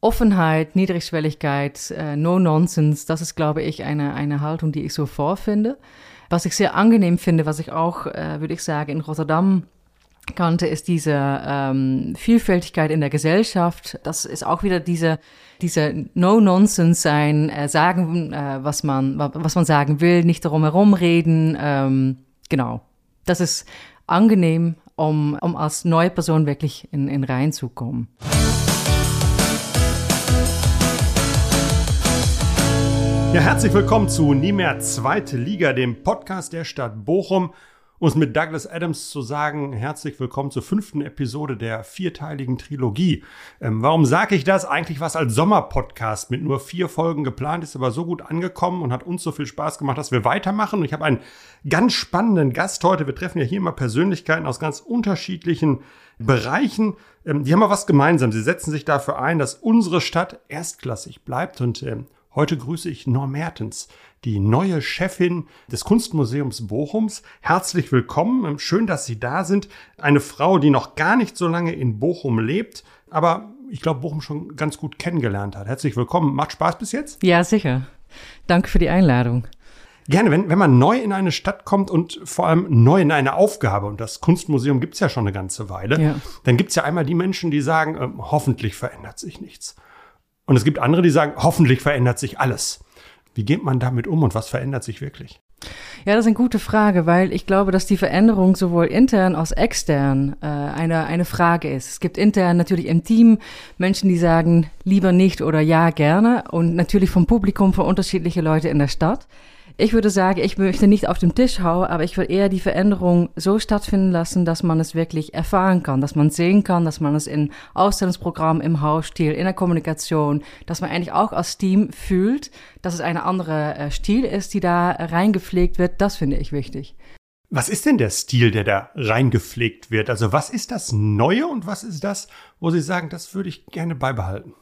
Offenheit, Niedrigschwelligkeit, äh, No Nonsense, das ist, glaube ich, eine, eine Haltung, die ich so vorfinde. Was ich sehr angenehm finde, was ich auch, äh, würde ich sagen, in Rotterdam kannte, ist diese ähm, Vielfältigkeit in der Gesellschaft. Das ist auch wieder diese, diese No-Nonsense sein, äh, sagen, äh, was man, was man sagen will, nicht darum herum reden. Ähm, genau. Das ist angenehm, um, um als neue Person wirklich in, in reinzukommen. Ja, herzlich willkommen zu Nie mehr Zweite Liga, dem Podcast der Stadt Bochum. Um es mit Douglas Adams zu sagen, herzlich willkommen zur fünften Episode der vierteiligen Trilogie. Ähm, warum sage ich das? Eigentlich was als Sommerpodcast mit nur vier Folgen geplant, ist aber so gut angekommen und hat uns so viel Spaß gemacht, dass wir weitermachen. Und ich habe einen ganz spannenden Gast heute. Wir treffen ja hier immer Persönlichkeiten aus ganz unterschiedlichen Bereichen. Ähm, die haben mal was gemeinsam. Sie setzen sich dafür ein, dass unsere Stadt erstklassig bleibt und ähm, Heute grüße ich Norm Mertens, die neue Chefin des Kunstmuseums Bochums. Herzlich willkommen. Schön, dass Sie da sind. Eine Frau, die noch gar nicht so lange in Bochum lebt, aber ich glaube, Bochum schon ganz gut kennengelernt hat. Herzlich willkommen. Macht Spaß bis jetzt? Ja, sicher. Danke für die Einladung. Gerne, wenn, wenn man neu in eine Stadt kommt und vor allem neu in eine Aufgabe, und das Kunstmuseum gibt's ja schon eine ganze Weile, ja. dann gibt's ja einmal die Menschen, die sagen, äh, hoffentlich verändert sich nichts. Und es gibt andere, die sagen, hoffentlich verändert sich alles. Wie geht man damit um und was verändert sich wirklich? Ja, das ist eine gute Frage, weil ich glaube, dass die Veränderung sowohl intern als extern äh, eine, eine Frage ist. Es gibt intern natürlich im Team Menschen, die sagen lieber nicht oder ja gerne und natürlich vom Publikum für unterschiedliche Leute in der Stadt. Ich würde sagen, ich möchte nicht auf den Tisch hauen, aber ich will eher die Veränderung so stattfinden lassen, dass man es wirklich erfahren kann, dass man sehen kann, dass man es in Ausstellungsprogrammen, im Hausstil, in der Kommunikation, dass man eigentlich auch als Team fühlt, dass es eine andere äh, Stil ist, die da reingepflegt wird. Das finde ich wichtig. Was ist denn der Stil, der da reingepflegt wird? Also was ist das Neue und was ist das, wo Sie sagen, das würde ich gerne beibehalten?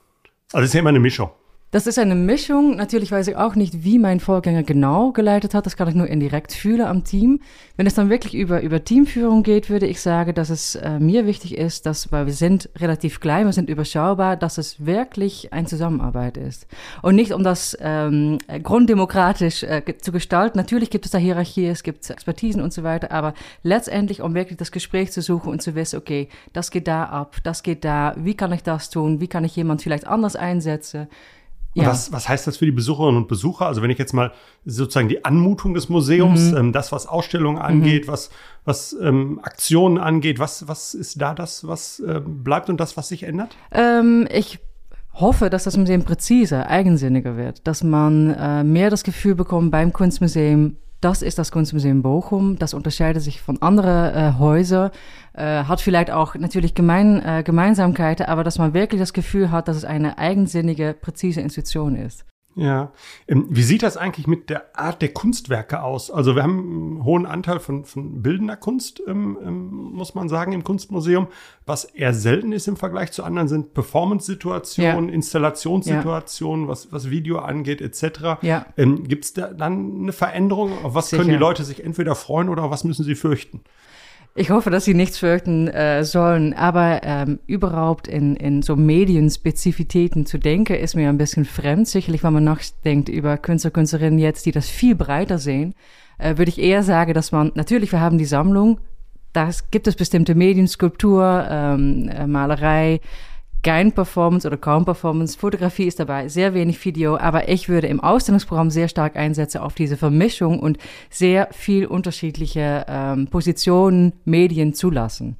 Also es ist ja immer eine Mischung. Das ist eine Mischung. Natürlich weiß ich auch nicht, wie mein Vorgänger genau geleitet hat. Das kann ich nur indirekt fühlen am Team. Wenn es dann wirklich über, über Teamführung geht, würde ich sagen, dass es äh, mir wichtig ist, dass, weil wir sind relativ klein, wir sind überschaubar, dass es wirklich eine Zusammenarbeit ist. Und nicht um das ähm, grunddemokratisch äh, zu gestalten. Natürlich gibt es da Hierarchie, es gibt Expertisen und so weiter, aber letztendlich, um wirklich das Gespräch zu suchen und zu wissen, okay, das geht da ab, das geht da, wie kann ich das tun, wie kann ich jemand vielleicht anders einsetzen, ja. Was, was heißt das für die Besucherinnen und Besucher? Also wenn ich jetzt mal sozusagen die Anmutung des Museums, mhm. ähm, das, was Ausstellungen angeht, mhm. was, was ähm, Aktionen angeht, was, was ist da das, was äh, bleibt und das, was sich ändert? Ähm, ich hoffe, dass das Museum präziser, eigensinniger wird, dass man äh, mehr das Gefühl bekommt beim Kunstmuseum, das ist das Kunstmuseum Bochum. Das unterscheidet sich von anderen äh, Häusern, äh, hat vielleicht auch natürlich gemein, äh, Gemeinsamkeiten, aber dass man wirklich das Gefühl hat, dass es eine eigensinnige, präzise Institution ist. Ja. Ähm, wie sieht das eigentlich mit der Art der Kunstwerke aus? Also wir haben einen hohen Anteil von, von bildender Kunst, ähm, ähm, muss man sagen, im Kunstmuseum. Was eher selten ist im Vergleich zu anderen, sind Performance-Situationen, ja. Installationssituationen, ja. was, was Video angeht, etc. Ja. Ähm, Gibt es da dann eine Veränderung? Auf was Sicher. können die Leute sich entweder freuen oder auf was müssen sie fürchten? Ich hoffe, dass sie nichts fürchten äh, sollen, aber ähm, überhaupt in, in so Medienspezifitäten zu denken, ist mir ein bisschen fremd. Sicherlich, wenn man nachdenkt über Künstler, Künstlerinnen jetzt, die das viel breiter sehen, äh, würde ich eher sagen, dass man, natürlich, wir haben die Sammlung, da gibt es bestimmte Medien, Skulptur, ähm, äh, Malerei, kein Performance oder kaum Performance. Fotografie ist dabei, sehr wenig Video, aber ich würde im Ausstellungsprogramm sehr stark einsetzen auf diese Vermischung und sehr viel unterschiedliche ähm, Positionen, Medien zulassen.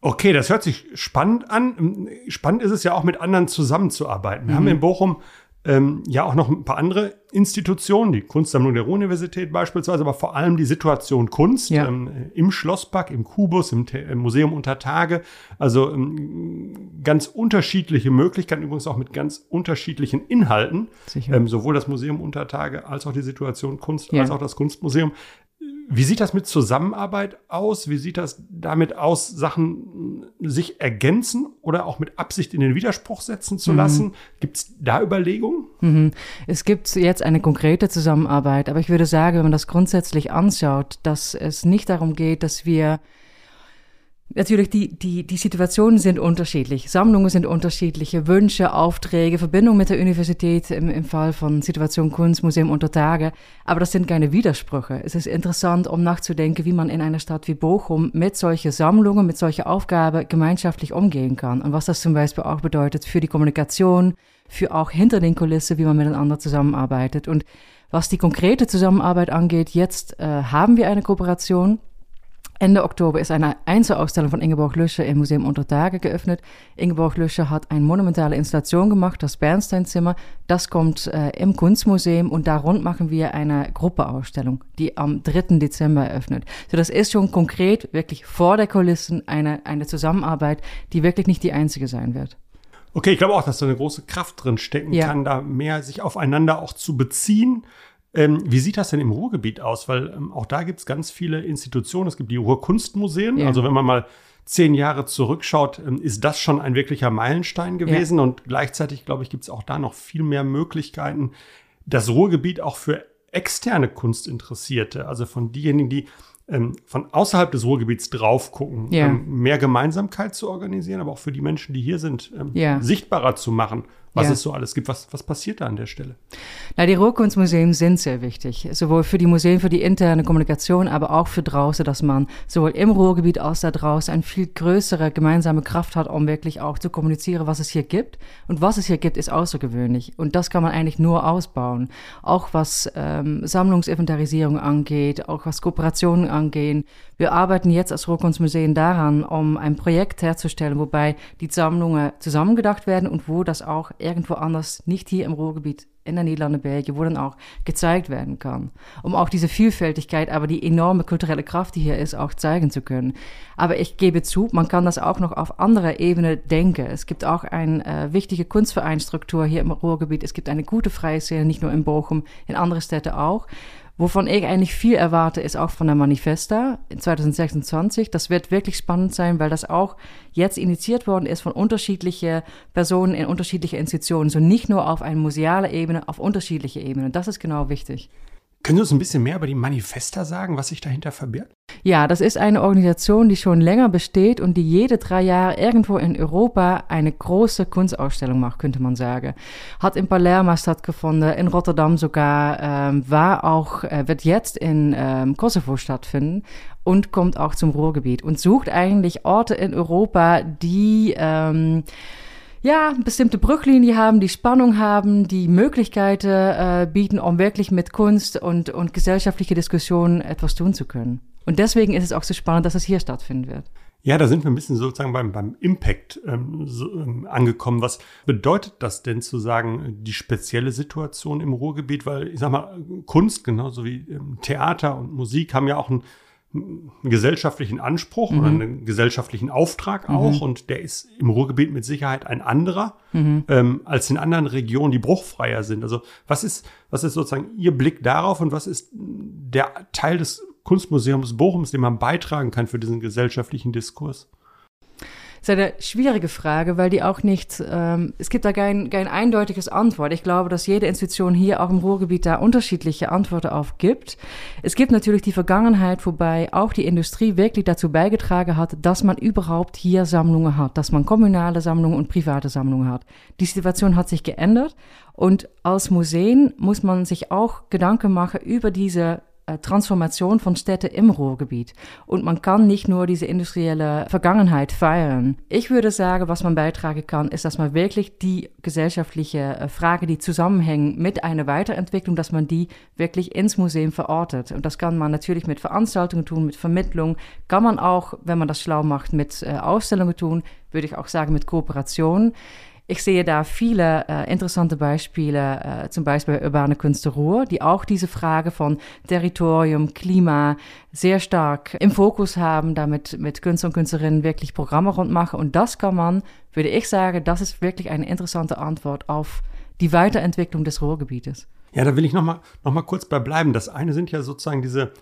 Okay, das hört sich spannend an. Spannend ist es ja auch, mit anderen zusammenzuarbeiten. Wir mhm. haben in Bochum ähm, ja auch noch ein paar andere Institutionen, die Kunstsammlung der Ruhr-Universität beispielsweise, aber vor allem die Situation Kunst ja. ähm, im Schlosspark, im Kubus, im, im Museum unter Tage. Also ähm, ganz unterschiedliche Möglichkeiten, übrigens auch mit ganz unterschiedlichen Inhalten. Ähm, sowohl das Museum unter Tage als auch die Situation Kunst, ja. als auch das Kunstmuseum. Wie sieht das mit Zusammenarbeit aus? Wie sieht das damit aus, Sachen sich ergänzen oder auch mit Absicht in den Widerspruch setzen zu mhm. lassen? Gibt es da Überlegungen? Mhm. Es gibt jetzt eine konkrete Zusammenarbeit, aber ich würde sagen, wenn man das grundsätzlich anschaut, dass es nicht darum geht, dass wir Natürlich, die, die, die Situationen sind unterschiedlich. Sammlungen sind unterschiedliche, Wünsche, Aufträge, Verbindung mit der Universität im, im Fall von Situation Kunstmuseum unter Tage. Aber das sind keine Widersprüche. Es ist interessant, um nachzudenken, wie man in einer Stadt wie Bochum mit solchen Sammlungen, mit solcher Aufgabe gemeinschaftlich umgehen kann. Und was das zum Beispiel auch bedeutet für die Kommunikation, für auch hinter den Kulissen, wie man miteinander zusammenarbeitet. Und was die konkrete Zusammenarbeit angeht, jetzt äh, haben wir eine Kooperation Ende Oktober ist eine Einzelausstellung von Ingeborg Lüscher im Museum Unter Tage geöffnet. Ingeborg Lüscher hat eine monumentale Installation gemacht, das Bernsteinzimmer. Das kommt äh, im Kunstmuseum und da rund machen wir eine Gruppeausstellung, die am 3. Dezember eröffnet. So, das ist schon konkret, wirklich vor der Kulissen eine, eine Zusammenarbeit, die wirklich nicht die einzige sein wird. Okay, ich glaube auch, dass da eine große Kraft drin stecken ja. kann, da mehr sich aufeinander auch zu beziehen ähm, wie sieht das denn im Ruhrgebiet aus? Weil ähm, auch da gibt es ganz viele Institutionen. Es gibt die Ruhrkunstmuseen. Ja. Also wenn man mal zehn Jahre zurückschaut, ähm, ist das schon ein wirklicher Meilenstein gewesen. Ja. Und gleichzeitig, glaube ich, gibt es auch da noch viel mehr Möglichkeiten, das Ruhrgebiet auch für externe Kunstinteressierte, also von diejenigen, die ähm, von außerhalb des Ruhrgebiets drauf gucken, ja. ähm, mehr Gemeinsamkeit zu organisieren, aber auch für die Menschen, die hier sind, ähm, sichtbarer zu machen was ja. es so alles gibt. Was, was passiert da an der Stelle? Na, die Ruhrkunstmuseen sind sehr wichtig, sowohl für die Museen, für die interne Kommunikation, aber auch für draußen, dass man sowohl im Ruhrgebiet als da draußen eine viel größere gemeinsame Kraft hat, um wirklich auch zu kommunizieren, was es hier gibt. Und was es hier gibt, ist außergewöhnlich. Und das kann man eigentlich nur ausbauen. Auch was ähm, Sammlungsinventarisierung angeht, auch was Kooperationen angeht. Wir arbeiten jetzt als Ruhrkunstmuseen daran, um ein Projekt herzustellen, wobei die Sammlungen zusammengedacht werden und wo das auch irgendwo anders, nicht hier im Ruhrgebiet, in der Niederlande, Belgien, wo dann auch gezeigt werden kann. Um auch diese Vielfältigkeit, aber die enorme kulturelle Kraft, die hier ist, auch zeigen zu können. Aber ich gebe zu, man kann das auch noch auf anderer Ebene denken. Es gibt auch eine äh, wichtige Kunstvereinstruktur hier im Ruhrgebiet. Es gibt eine gute Freie nicht nur in Bochum, in andere Städte auch. Wovon ich eigentlich viel erwarte, ist auch von der Manifesta in 2026. Das wird wirklich spannend sein, weil das auch jetzt initiiert worden ist von unterschiedlichen Personen in unterschiedlichen Institutionen. So nicht nur auf einer musealen Ebene, auf unterschiedliche Ebenen. Das ist genau wichtig. Können Sie uns ein bisschen mehr über die Manifesta sagen, was sich dahinter verbirgt? Ja, das ist eine Organisation, die schon länger besteht und die jede drei Jahre irgendwo in Europa eine große Kunstausstellung macht, könnte man sagen. Hat in Palermo stattgefunden, in Rotterdam sogar, ähm, war auch, äh, wird jetzt in ähm, Kosovo stattfinden und kommt auch zum Ruhrgebiet und sucht eigentlich Orte in Europa, die ähm, ja, bestimmte Brücklinie haben, die Spannung haben, die Möglichkeiten äh, bieten, um wirklich mit Kunst und, und gesellschaftliche Diskussionen etwas tun zu können. Und deswegen ist es auch so spannend, dass es hier stattfinden wird. Ja, da sind wir ein bisschen sozusagen beim, beim Impact ähm, so, ähm, angekommen. Was bedeutet das denn zu sagen, die spezielle Situation im Ruhrgebiet? Weil ich sag mal, Kunst, genauso wie ähm, Theater und Musik, haben ja auch einen gesellschaftlichen Anspruch mhm. oder einen gesellschaftlichen Auftrag mhm. auch und der ist im Ruhrgebiet mit Sicherheit ein anderer mhm. ähm, als in anderen Regionen, die bruchfreier sind. Also was ist, was ist sozusagen Ihr Blick darauf und was ist der Teil des Kunstmuseums Bochums, den man beitragen kann für diesen gesellschaftlichen Diskurs? Ist eine schwierige Frage, weil die auch nicht, ähm, es gibt da kein, kein eindeutiges Antwort. Ich glaube, dass jede Institution hier auch im Ruhrgebiet da unterschiedliche Antworten auf gibt. Es gibt natürlich die Vergangenheit, wobei auch die Industrie wirklich dazu beigetragen hat, dass man überhaupt hier Sammlungen hat, dass man kommunale Sammlungen und private Sammlungen hat. Die Situation hat sich geändert und als Museen muss man sich auch Gedanken machen über diese Transformation von Städten im Ruhrgebiet. Und man kann nicht nur diese industrielle Vergangenheit feiern. Ich würde sagen, was man beitragen kann, ist, dass man wirklich die gesellschaftliche äh, Frage, die zusammenhängen mit einer Weiterentwicklung, dass man die wirklich ins Museum verortet. Und das kann man natürlich mit Veranstaltungen tun, mit Vermittlung, kann man auch, wenn man das schlau macht, mit äh, Ausstellungen tun, würde ich auch sagen, mit Kooperation. Ich sehe da viele äh, interessante Beispiele, äh, zum Beispiel Urbane Kunst Ruhr, die auch diese Frage von Territorium, Klima sehr stark im Fokus haben, damit mit Künstler und Künstlerinnen wirklich Programme rund machen. Und das kann man, würde ich sagen, das ist wirklich eine interessante Antwort auf die Weiterentwicklung des Ruhrgebietes. Ja, da will ich noch mal, noch mal kurz bei bleiben. Das eine sind ja sozusagen diese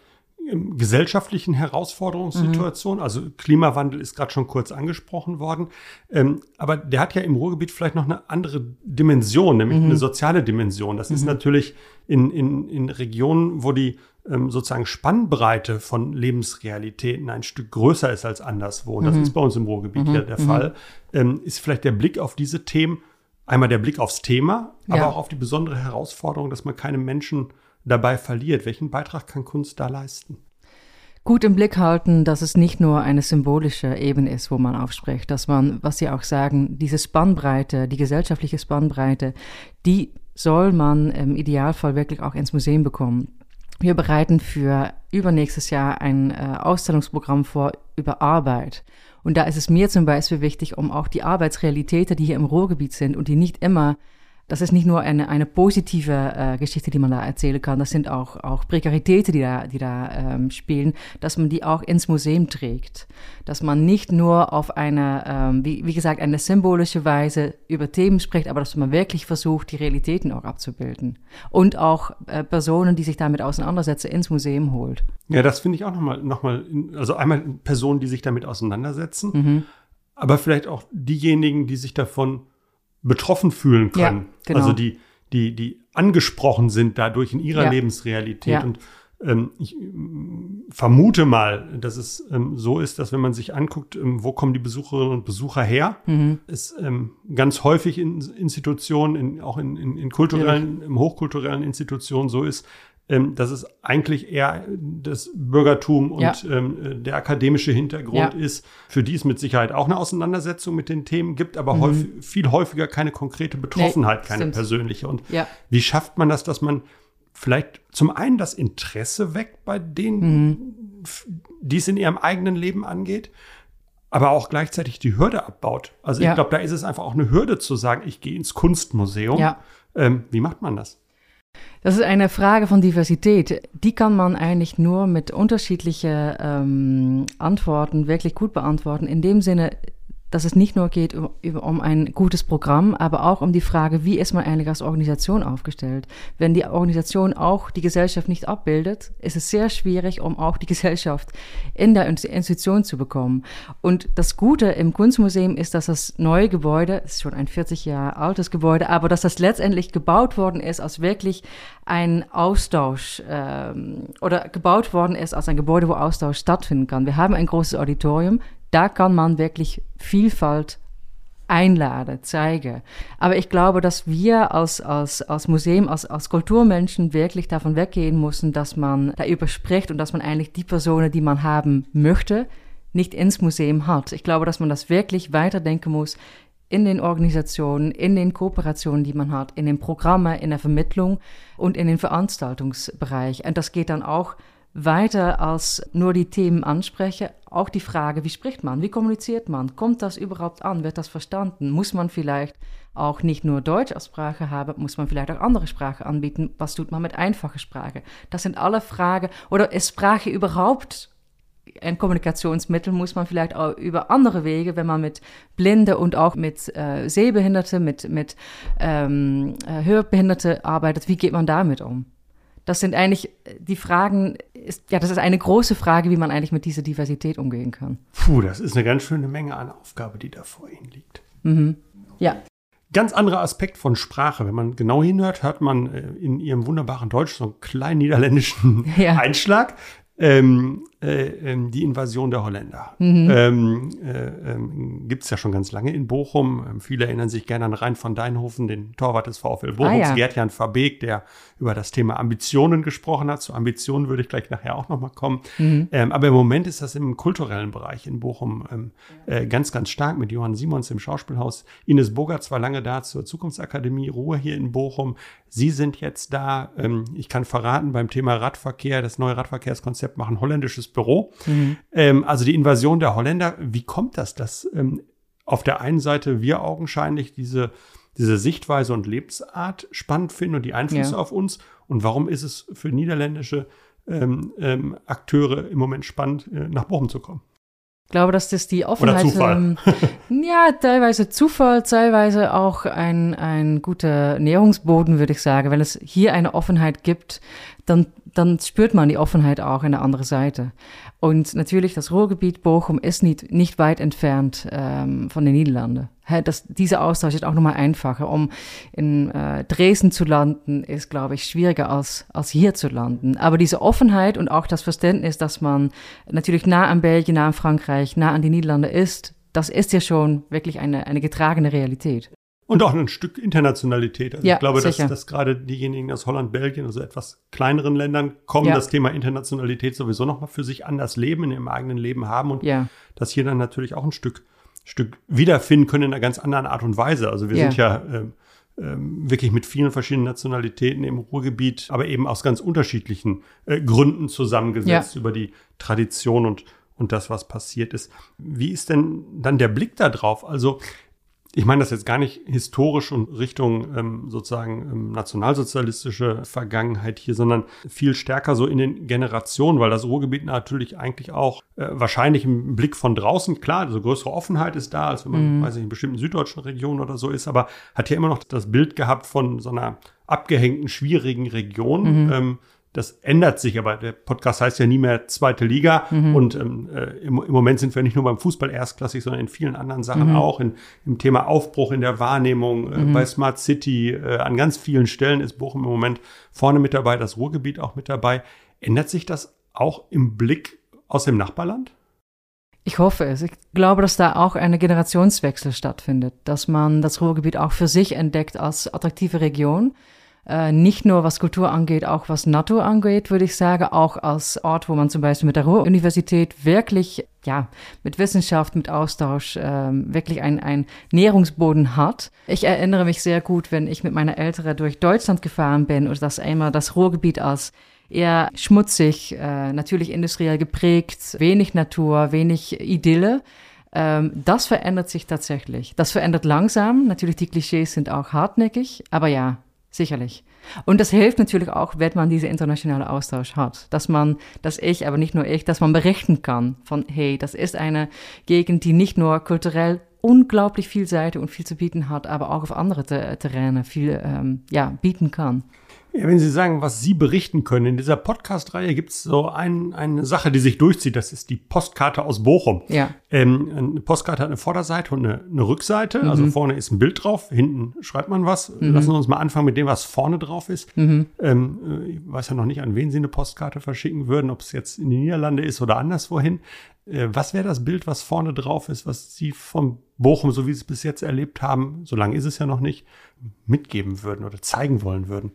gesellschaftlichen Herausforderungssituation. Mhm. Also Klimawandel ist gerade schon kurz angesprochen worden. Ähm, aber der hat ja im Ruhrgebiet vielleicht noch eine andere Dimension, nämlich mhm. eine soziale Dimension. Das mhm. ist natürlich in, in, in Regionen, wo die ähm, sozusagen Spannbreite von Lebensrealitäten ein Stück größer ist als anderswo, und das mhm. ist bei uns im Ruhrgebiet mhm. ja der mhm. Fall, ähm, ist vielleicht der Blick auf diese Themen einmal der Blick aufs Thema, aber ja. auch auf die besondere Herausforderung, dass man keine Menschen dabei verliert. Welchen Beitrag kann Kunst da leisten? Gut im Blick halten, dass es nicht nur eine symbolische Ebene ist, wo man aufspricht, dass man, was Sie auch sagen, diese Spannbreite, die gesellschaftliche Spannbreite, die soll man im Idealfall wirklich auch ins Museum bekommen. Wir bereiten für übernächstes Jahr ein äh, Ausstellungsprogramm vor über Arbeit. Und da ist es mir zum Beispiel wichtig, um auch die Arbeitsrealitäten, die hier im Ruhrgebiet sind und die nicht immer das ist nicht nur eine, eine positive äh, Geschichte, die man da erzählen kann, das sind auch, auch Prekaritäten, die da, die da ähm, spielen, dass man die auch ins Museum trägt. Dass man nicht nur auf eine, ähm, wie, wie gesagt, eine symbolische Weise über Themen spricht, aber dass man wirklich versucht, die Realitäten auch abzubilden. Und auch äh, Personen, die sich damit auseinandersetzen, ins Museum holt. Ja, das finde ich auch nochmal, noch mal, also einmal Personen, die sich damit auseinandersetzen, mhm. aber vielleicht auch diejenigen, die sich davon betroffen fühlen können. Ja, genau. Also die, die, die angesprochen sind dadurch in ihrer ja. Lebensrealität. Ja. Und ähm, ich ähm, vermute mal, dass es ähm, so ist, dass wenn man sich anguckt, ähm, wo kommen die Besucherinnen und Besucher her, mhm. es ähm, ganz häufig in Institutionen, in, auch in, in, in kulturellen, hochkulturellen Institutionen so ist, ähm, dass es eigentlich eher das Bürgertum und ja. ähm, der akademische Hintergrund ja. ist, für die es mit Sicherheit auch eine Auseinandersetzung mit den Themen gibt, aber mhm. häufig, viel häufiger keine konkrete Betroffenheit, nee, keine stimmt. persönliche. Und ja. wie schafft man das, dass man vielleicht zum einen das Interesse weckt bei denen, mhm. die es in ihrem eigenen Leben angeht, aber auch gleichzeitig die Hürde abbaut. Also ich glaube, da ist es einfach auch eine Hürde zu sagen, ich gehe ins Kunstmuseum. Ähm, wie macht man das? Das ist eine Frage von Diversität. Die kann man eigentlich nur mit unterschiedlichen ähm, Antworten wirklich gut beantworten. In dem Sinne, dass es nicht nur geht um, um ein gutes Programm, aber auch um die Frage, wie ist man eigentlich als Organisation aufgestellt? Wenn die Organisation auch die Gesellschaft nicht abbildet, ist es sehr schwierig, um auch die Gesellschaft in der Institution zu bekommen. Und das Gute im Kunstmuseum ist, dass das neue Gebäude, es ist schon ein 40 Jahre altes Gebäude, aber dass das letztendlich gebaut worden ist als wirklich ein Austausch ähm, oder gebaut worden ist als ein Gebäude, wo Austausch stattfinden kann. Wir haben ein großes Auditorium, da kann man wirklich Vielfalt einladen, zeigen. Aber ich glaube, dass wir als, als, als Museum, als, als Kulturmenschen wirklich davon weggehen müssen, dass man darüber spricht und dass man eigentlich die Personen, die man haben möchte, nicht ins Museum hat. Ich glaube, dass man das wirklich weiterdenken muss in den Organisationen, in den Kooperationen, die man hat, in den Programmen, in der Vermittlung und in den Veranstaltungsbereich. Und das geht dann auch weiter als nur die Themen ansprechen, auch die Frage, wie spricht man, wie kommuniziert man, kommt das überhaupt an, wird das verstanden, muss man vielleicht auch nicht nur Deutsch als Sprache haben, muss man vielleicht auch andere Sprache anbieten, was tut man mit einfacher Sprache? Das sind alle Fragen, oder ist Sprache überhaupt ein Kommunikationsmittel muss man vielleicht auch über andere Wege, wenn man mit Blinde und auch mit äh, Sehbehinderte, mit, mit ähm, äh, Hörbehinderte arbeitet, wie geht man damit um? Das sind eigentlich die Fragen, ist, ja, das ist eine große Frage, wie man eigentlich mit dieser Diversität umgehen kann. Puh, das ist eine ganz schöne Menge an Aufgabe, die da vor Ihnen liegt. Mhm. Ja. Ganz anderer Aspekt von Sprache. Wenn man genau hinhört, hört man äh, in Ihrem wunderbaren Deutsch so einen kleinen niederländischen ja. Einschlag. Ähm, äh, ähm, die Invasion der Holländer. Mhm. Ähm, äh, ähm, Gibt es ja schon ganz lange in Bochum. Ähm, viele erinnern sich gerne an Rein von Deinhofen, den Torwart des VfL Bochums, ah, ja. Gerd-Jan Verbeek, der über das Thema Ambitionen gesprochen hat. Zu Ambitionen würde ich gleich nachher auch nochmal kommen. Mhm. Ähm, aber im Moment ist das im kulturellen Bereich in Bochum äh, ganz, ganz stark mit Johann Simons im Schauspielhaus. Ines Bogart war lange da zur Zukunftsakademie Ruhe hier in Bochum. Sie sind jetzt da. Ich kann verraten, beim Thema Radverkehr, das neue Radverkehrskonzept machen holländisches Büro. Mhm. Ähm, also die Invasion der Holländer, wie kommt das, dass ähm, auf der einen Seite wir augenscheinlich diese, diese Sichtweise und Lebensart spannend finden und die Einflüsse ja. auf uns? Und warum ist es für niederländische ähm, ähm, Akteure im Moment spannend, äh, nach Bochum zu kommen? Ich glaube, dass das die Offenheit. Ähm, ja, teilweise Zufall, teilweise auch ein, ein guter Nährungsboden, würde ich sagen. Wenn es hier eine Offenheit gibt, dann, dann spürt man die Offenheit auch in der anderen Seite. Und natürlich, das Ruhrgebiet Bochum ist nicht, nicht weit entfernt ähm, von den Niederlanden. Das, dieser Austausch ist auch nochmal einfacher. Um in äh, Dresden zu landen, ist, glaube ich, schwieriger als, als hier zu landen. Aber diese Offenheit und auch das Verständnis, dass man natürlich nah an Belgien, nah an Frankreich, nah an die Niederlande ist, das ist ja schon wirklich eine, eine getragene Realität. Und auch ein Stück Internationalität. Also ja, ich glaube, dass, dass gerade diejenigen aus Holland, Belgien, also etwas kleineren Ländern kommen, ja. das Thema Internationalität sowieso nochmal für sich anders leben, in ihrem eigenen Leben haben und ja. das hier dann natürlich auch ein Stück, Stück wiederfinden können in einer ganz anderen Art und Weise. Also wir sind ja ähm, ähm, wirklich mit vielen verschiedenen Nationalitäten im Ruhrgebiet, aber eben aus ganz unterschiedlichen äh, Gründen zusammengesetzt über die Tradition und und das, was passiert ist. Wie ist denn dann der Blick da drauf? Also ich meine das jetzt gar nicht historisch und Richtung ähm, sozusagen ähm, nationalsozialistische Vergangenheit hier, sondern viel stärker so in den Generationen, weil das Ruhrgebiet natürlich eigentlich auch äh, wahrscheinlich im Blick von draußen, klar, also größere Offenheit ist da, als wenn man, mhm. weiß ich, in bestimmten süddeutschen Regionen oder so ist, aber hat ja immer noch das Bild gehabt von so einer abgehängten, schwierigen Region. Mhm. Ähm, das ändert sich, aber der Podcast heißt ja nie mehr zweite Liga. Mhm. Und ähm, äh, im, im, Moment sind wir nicht nur beim Fußball erstklassig, sondern in vielen anderen Sachen mhm. auch. In, Im Thema Aufbruch in der Wahrnehmung, äh, mhm. bei Smart City, äh, an ganz vielen Stellen ist Bochum im Moment vorne mit dabei, das Ruhrgebiet auch mit dabei. Ändert sich das auch im Blick aus dem Nachbarland? Ich hoffe es. Ich glaube, dass da auch eine Generationswechsel stattfindet, dass man das Ruhrgebiet auch für sich entdeckt als attraktive Region äh, nicht nur was Kultur angeht, auch was Natur angeht, würde ich sagen, auch als Ort, wo man zum Beispiel mit der Ruhr-Universität wirklich, ja, mit Wissenschaft, mit Austausch ähm, wirklich ein, ein Nährungsboden hat. Ich erinnere mich sehr gut, wenn ich mit meiner Eltern durch Deutschland gefahren bin und das einmal das Ruhrgebiet als eher schmutzig, äh, natürlich industriell geprägt, wenig Natur, wenig Idylle. Ähm, das verändert sich tatsächlich. Das verändert langsam. Natürlich, die Klischees sind auch hartnäckig, aber ja, Sicherlich. Und das hilft natürlich auch, wenn man diese internationale Austausch hat, dass man, dass ich, aber nicht nur ich, dass man berichten kann von, hey, das ist eine Gegend, die nicht nur kulturell unglaublich viel Seite und viel zu bieten hat, aber auch auf andere Terraine viel ähm, ja, bieten kann. Ja, wenn Sie sagen, was Sie berichten können, in dieser Podcast-Reihe gibt es so ein, eine Sache, die sich durchzieht. Das ist die Postkarte aus Bochum. Ja. Ähm, eine Postkarte hat eine Vorderseite und eine, eine Rückseite. Mhm. Also vorne ist ein Bild drauf, hinten schreibt man was. Mhm. Lassen Sie uns mal anfangen mit dem, was vorne drauf ist. Mhm. Ähm, äh, ich weiß ja noch nicht, an wen Sie eine Postkarte verschicken würden, ob es jetzt in die Niederlande ist oder anderswohin. Äh, was wäre das Bild, was vorne drauf ist, was Sie von Bochum, so wie Sie es bis jetzt erlebt haben, so lange ist es ja noch nicht, mitgeben würden oder zeigen wollen würden?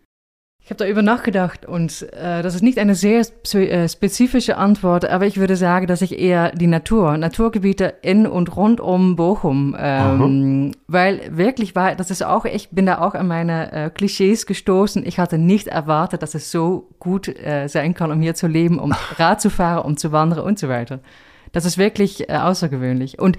Ich habe darüber nachgedacht und äh, das ist nicht eine sehr äh, spezifische Antwort, aber ich würde sagen, dass ich eher die Natur, Naturgebiete in und rund um Bochum, ähm, weil wirklich war, das ist auch, ich bin da auch an meine äh, Klischees gestoßen. Ich hatte nicht erwartet, dass es so gut äh, sein kann, um hier zu leben, um Rad zu fahren, um zu wandern und so weiter. Das ist wirklich äh, außergewöhnlich. Und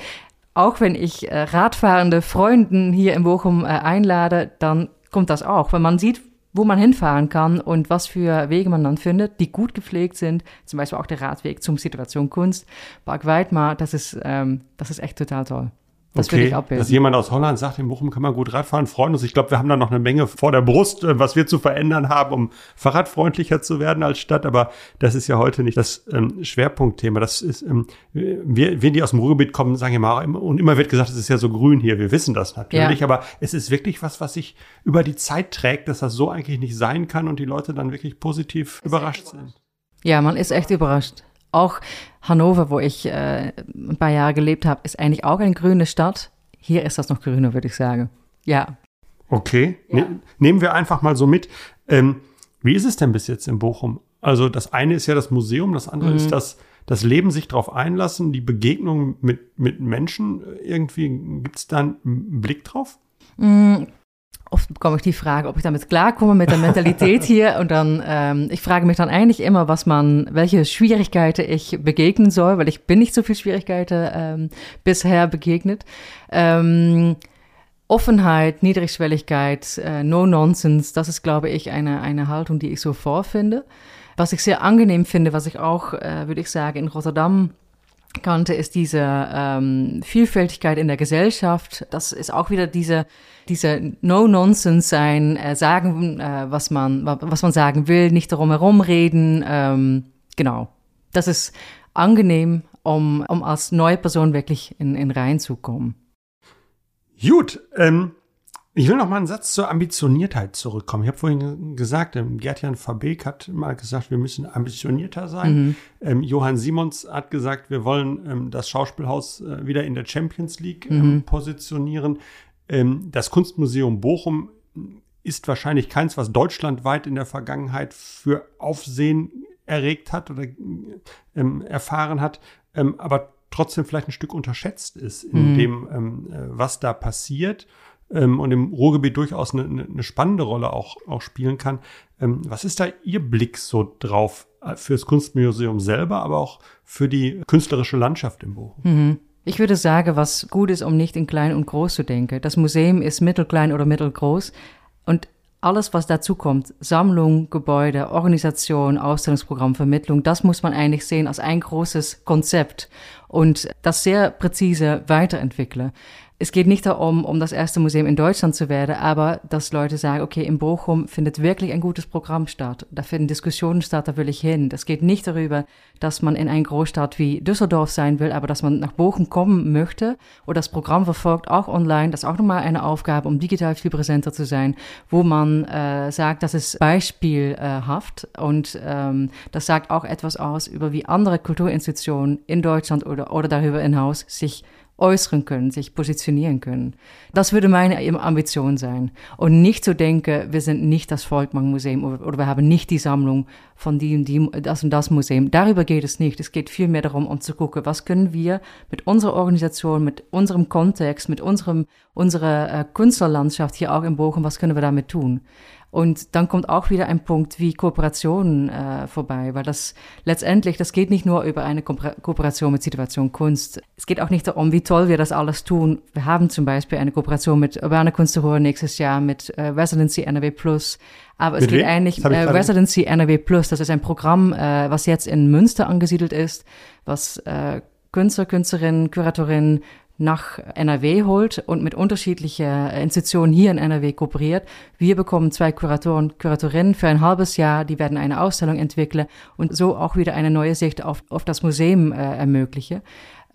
auch wenn ich äh, radfahrende Freunden hier in Bochum äh, einlade, dann kommt das auch, weil man sieht, wo man hinfahren kann und was für Wege man dann findet, die gut gepflegt sind. Zum Beispiel auch der Radweg zum Situation Kunst, Park Weidmar, das ist, ähm, das ist echt total toll. Das okay, will ich abbilden. Dass jemand aus Holland sagt, in Bochum kann man gut Radfahren, freuen uns. Ich glaube, wir haben da noch eine Menge vor der Brust, äh, was wir zu verändern haben, um fahrradfreundlicher zu werden als Stadt. Aber das ist ja heute nicht das ähm, Schwerpunktthema. Das ist, ähm, wir, wir, die aus dem Ruhrgebiet kommen, sagen immer, und immer wird gesagt, es ist ja so grün hier. Wir wissen das natürlich, ja. aber es ist wirklich was, was sich über die Zeit trägt, dass das so eigentlich nicht sein kann und die Leute dann wirklich positiv überrascht sind. Ja, man ist echt überrascht. Auch Hannover, wo ich äh, ein paar Jahre gelebt habe, ist eigentlich auch eine grüne Stadt. Hier ist das noch grüner, würde ich sagen. Ja. Okay, ja. Ne nehmen wir einfach mal so mit. Ähm, wie ist es denn bis jetzt in Bochum? Also das eine ist ja das Museum, das andere mhm. ist das, das Leben, sich darauf einlassen, die Begegnung mit, mit Menschen. Irgendwie gibt es da einen Blick drauf? Mhm oft bekomme ich die Frage, ob ich damit klarkomme mit der Mentalität hier. Und dann, ähm, ich frage mich dann eigentlich immer, was man, welche Schwierigkeiten ich begegnen soll, weil ich bin nicht so viel Schwierigkeiten ähm, bisher begegnet. Ähm, Offenheit, Niedrigschwelligkeit, äh, No Nonsense, das ist, glaube ich, eine, eine Haltung, die ich so vorfinde. Was ich sehr angenehm finde, was ich auch, äh, würde ich sagen, in Rotterdam kannte, ist diese ähm, Vielfältigkeit in der Gesellschaft. Das ist auch wieder diese, diese No-Nonsense sein, äh, sagen, äh, was man, was man sagen will, nicht darum herum reden. Ähm, genau. Das ist angenehm, um, um als neue Person wirklich in, in reinzukommen. Gut, ähm, ich will noch mal einen Satz zur Ambitioniertheit zurückkommen. Ich habe vorhin gesagt, ähm, Gertjan Verbeek hat mal gesagt, wir müssen ambitionierter sein. Mhm. Ähm, Johann Simons hat gesagt, wir wollen ähm, das Schauspielhaus äh, wieder in der Champions League ähm, mhm. positionieren. Ähm, das Kunstmuseum Bochum ist wahrscheinlich keins, was deutschlandweit in der Vergangenheit für Aufsehen erregt hat oder ähm, erfahren hat, aber trotzdem vielleicht ein Stück unterschätzt ist in mhm. dem, äh, was da passiert ähm, und im Ruhrgebiet durchaus eine, eine, spannende Rolle auch, auch spielen kann. Ähm, was ist da Ihr Blick so drauf äh, fürs Kunstmuseum selber, aber auch für die künstlerische Landschaft im Bochum? Mhm. Ich würde sagen, was gut ist, um nicht in klein und groß zu denken. Das Museum ist mittelklein oder mittelgroß und alles, was dazu kommt, Sammlung, Gebäude, Organisation, Ausstellungsprogramm, Vermittlung, das muss man eigentlich sehen als ein großes Konzept und das sehr präzise weiterentwickeln es geht nicht darum, um das erste Museum in Deutschland zu werden, aber dass Leute sagen, okay, in Bochum findet wirklich ein gutes Programm statt. Da finden Diskussionen statt, da will ich hin. Das geht nicht darüber, dass man in einer Großstadt wie Düsseldorf sein will, aber dass man nach Bochum kommen möchte oder das Programm verfolgt, auch online. Das ist auch nochmal eine Aufgabe, um digital viel präsenter zu sein, wo man äh, sagt, das ist beispielhaft und ähm, das sagt auch etwas aus über wie andere Kulturinstitutionen in Deutschland oder, oder darüber hinaus sich äußern können, sich positionieren können. Das würde meine Ambition sein. Und nicht zu denken, wir sind nicht das Volkmann-Museum oder, wir haben nicht die Sammlung von und die, das und das Museum. Darüber geht es nicht. Es geht vielmehr darum, um zu gucken, was können wir mit unserer Organisation, mit unserem Kontext, mit unserem, unserer äh, Künstlerlandschaft hier auch in Bochum, was können wir damit tun? Und dann kommt auch wieder ein Punkt wie Kooperation äh, vorbei, weil das letztendlich, das geht nicht nur über eine Ko Kooperation mit Situation Kunst. Es geht auch nicht darum, wie toll wir das alles tun. Wir haben zum Beispiel eine Kooperation mit Urbane Kunsthochschule nächstes Jahr, mit äh, Residency NRW Plus. Aber es mit geht wem? eigentlich, äh, Residency NRW Plus, das ist ein Programm, äh, was jetzt in Münster angesiedelt ist, was äh, Künstler, Künstlerinnen, Kuratorinnen nach NRW holt und mit unterschiedlichen Institutionen hier in NRW kooperiert. Wir bekommen zwei Kuratoren, Kuratorinnen für ein halbes Jahr, die werden eine Ausstellung entwickeln und so auch wieder eine neue Sicht auf, auf das Museum äh, ermöglichen.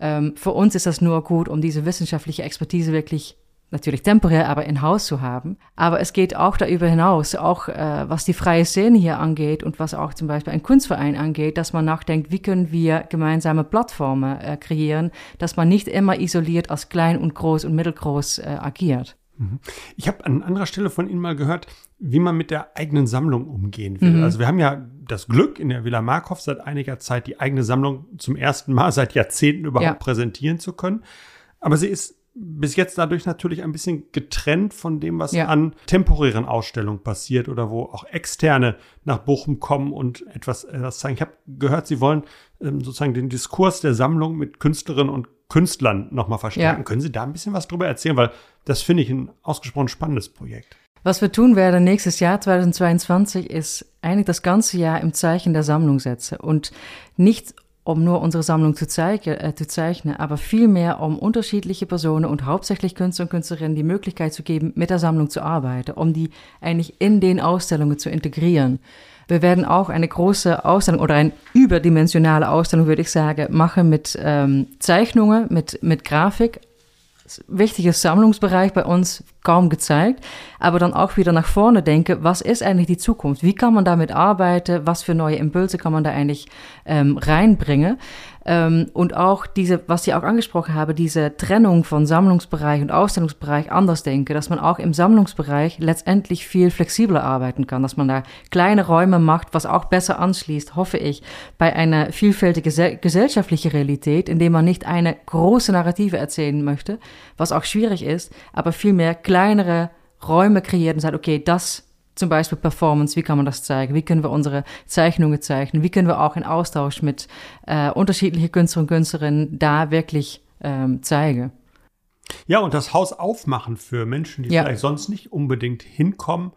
Ähm, für uns ist das nur gut, um diese wissenschaftliche Expertise wirklich natürlich temporär, aber in Haus zu haben. Aber es geht auch darüber hinaus, auch äh, was die freie Szene hier angeht und was auch zum Beispiel ein Kunstverein angeht, dass man nachdenkt, wie können wir gemeinsame Plattformen äh, kreieren, dass man nicht immer isoliert als klein und groß und mittelgroß äh, agiert. Mhm. Ich habe an anderer Stelle von Ihnen mal gehört, wie man mit der eigenen Sammlung umgehen will. Mhm. Also wir haben ja das Glück, in der Villa Markov seit einiger Zeit die eigene Sammlung zum ersten Mal seit Jahrzehnten überhaupt ja. präsentieren zu können. Aber sie ist bis jetzt dadurch natürlich ein bisschen getrennt von dem, was ja. an temporären Ausstellungen passiert oder wo auch Externe nach Bochum kommen und etwas, etwas zeigen. Ich habe gehört, Sie wollen ähm, sozusagen den Diskurs der Sammlung mit Künstlerinnen und Künstlern nochmal verstärken. Ja. Können Sie da ein bisschen was drüber erzählen? Weil das finde ich ein ausgesprochen spannendes Projekt. Was wir tun werden nächstes Jahr 2022 ist eigentlich das ganze Jahr im Zeichen der Sammlung setzen und nicht um nur unsere Sammlung zu, zeigen, äh, zu zeichnen, aber vielmehr um unterschiedliche Personen und hauptsächlich Künstler und Künstlerinnen die Möglichkeit zu geben, mit der Sammlung zu arbeiten, um die eigentlich in den Ausstellungen zu integrieren. Wir werden auch eine große Ausstellung oder eine überdimensionale Ausstellung, würde ich sagen, machen mit ähm, Zeichnungen, mit, mit Grafik, wichtiges Sammlungsbereich bei uns kaum gezeigt, aber dann auch wieder nach vorne denke, was ist eigentlich die Zukunft? Wie kann man damit arbeiten? Was für neue Impulse kann man da eigentlich ähm, reinbringen? Ähm, und auch diese, was Sie auch angesprochen haben, diese Trennung von Sammlungsbereich und Ausstellungsbereich anders denke, dass man auch im Sammlungsbereich letztendlich viel flexibler arbeiten kann, dass man da kleine Räume macht, was auch besser anschließt, hoffe ich, bei einer vielfältigen gesellschaftlichen Realität, indem man nicht eine große Narrative erzählen möchte, was auch schwierig ist, aber vielmehr kleinere Räume kreiert und sagt, okay, das zum Beispiel Performance, wie kann man das zeigen? Wie können wir unsere Zeichnungen zeichnen? Wie können wir auch in Austausch mit äh, unterschiedlichen Künstler und Künstlerinnen da wirklich ähm, zeigen? Ja, und das Haus aufmachen für Menschen, die ja. vielleicht sonst nicht unbedingt hinkommen.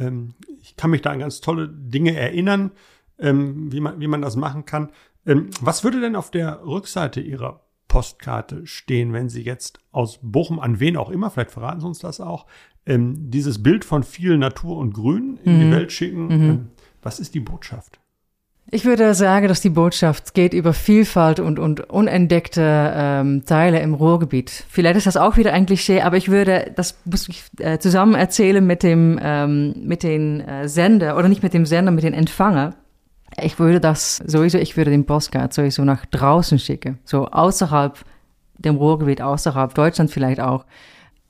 Ähm, ich kann mich da an ganz tolle Dinge erinnern, ähm, wie, man, wie man das machen kann. Ähm, was würde denn auf der Rückseite Ihrer Postkarte stehen, wenn Sie jetzt aus Bochum an wen auch immer, vielleicht verraten Sie uns das auch, ähm, dieses Bild von viel Natur und Grün in mhm. die Welt schicken? Mhm. Ähm, was ist die Botschaft? Ich würde sagen, dass die Botschaft geht über Vielfalt und, und unentdeckte ähm, Teile im Ruhrgebiet. Vielleicht ist das auch wieder ein Klischee, aber ich würde, das muss ich äh, zusammen erzählen mit dem, ähm, mit den äh, Sender, oder nicht mit dem Sender, mit den Empfänger. Ich würde das sowieso, ich würde den Postcard sowieso nach draußen schicken. So außerhalb dem Ruhrgebiet, außerhalb Deutschland vielleicht auch.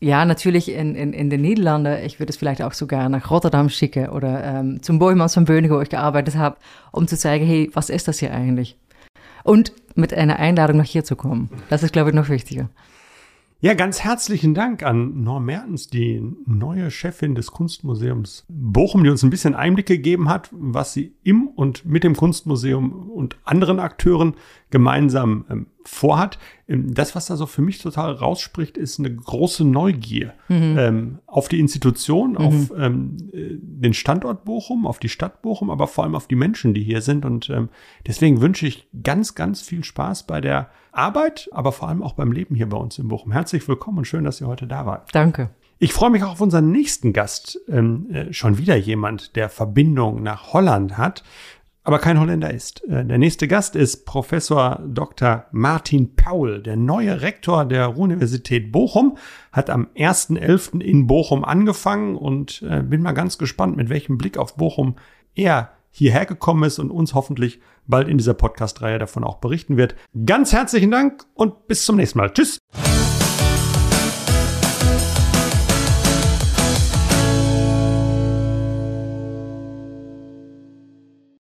Ja, natürlich in, in, in den Niederlanden. Ich würde es vielleicht auch sogar nach Rotterdam schicken oder ähm, zum Boymans von Böhnig, wo ich gearbeitet habe, um zu zeigen, hey, was ist das hier eigentlich? Und mit einer Einladung nach hier zu kommen. Das ist, glaube ich, noch wichtiger. Ja, ganz herzlichen Dank an Norm Mertens, die neue Chefin des Kunstmuseums Bochum, die uns ein bisschen Einblick gegeben hat, was sie im und mit dem Kunstmuseum und anderen Akteuren gemeinsam ähm, vorhat. Ähm, das, was da so für mich total rausspricht, ist eine große Neugier mhm. ähm, auf die Institution, mhm. auf ähm, äh, den Standort Bochum, auf die Stadt Bochum, aber vor allem auf die Menschen, die hier sind. Und ähm, deswegen wünsche ich ganz, ganz viel Spaß bei der Arbeit, aber vor allem auch beim Leben hier bei uns in Bochum. Herzlich willkommen und schön, dass Sie heute da waren. Danke. Ich freue mich auch auf unseren nächsten Gast. Ähm, äh, schon wieder jemand, der Verbindung nach Holland hat aber kein Holländer ist. Äh, der nächste Gast ist Professor Dr. Martin Paul, der neue Rektor der Universität Bochum, hat am 1.11. in Bochum angefangen und äh, bin mal ganz gespannt, mit welchem Blick auf Bochum er hierher gekommen ist und uns hoffentlich bald in dieser Podcast-Reihe davon auch berichten wird. Ganz herzlichen Dank und bis zum nächsten Mal. Tschüss!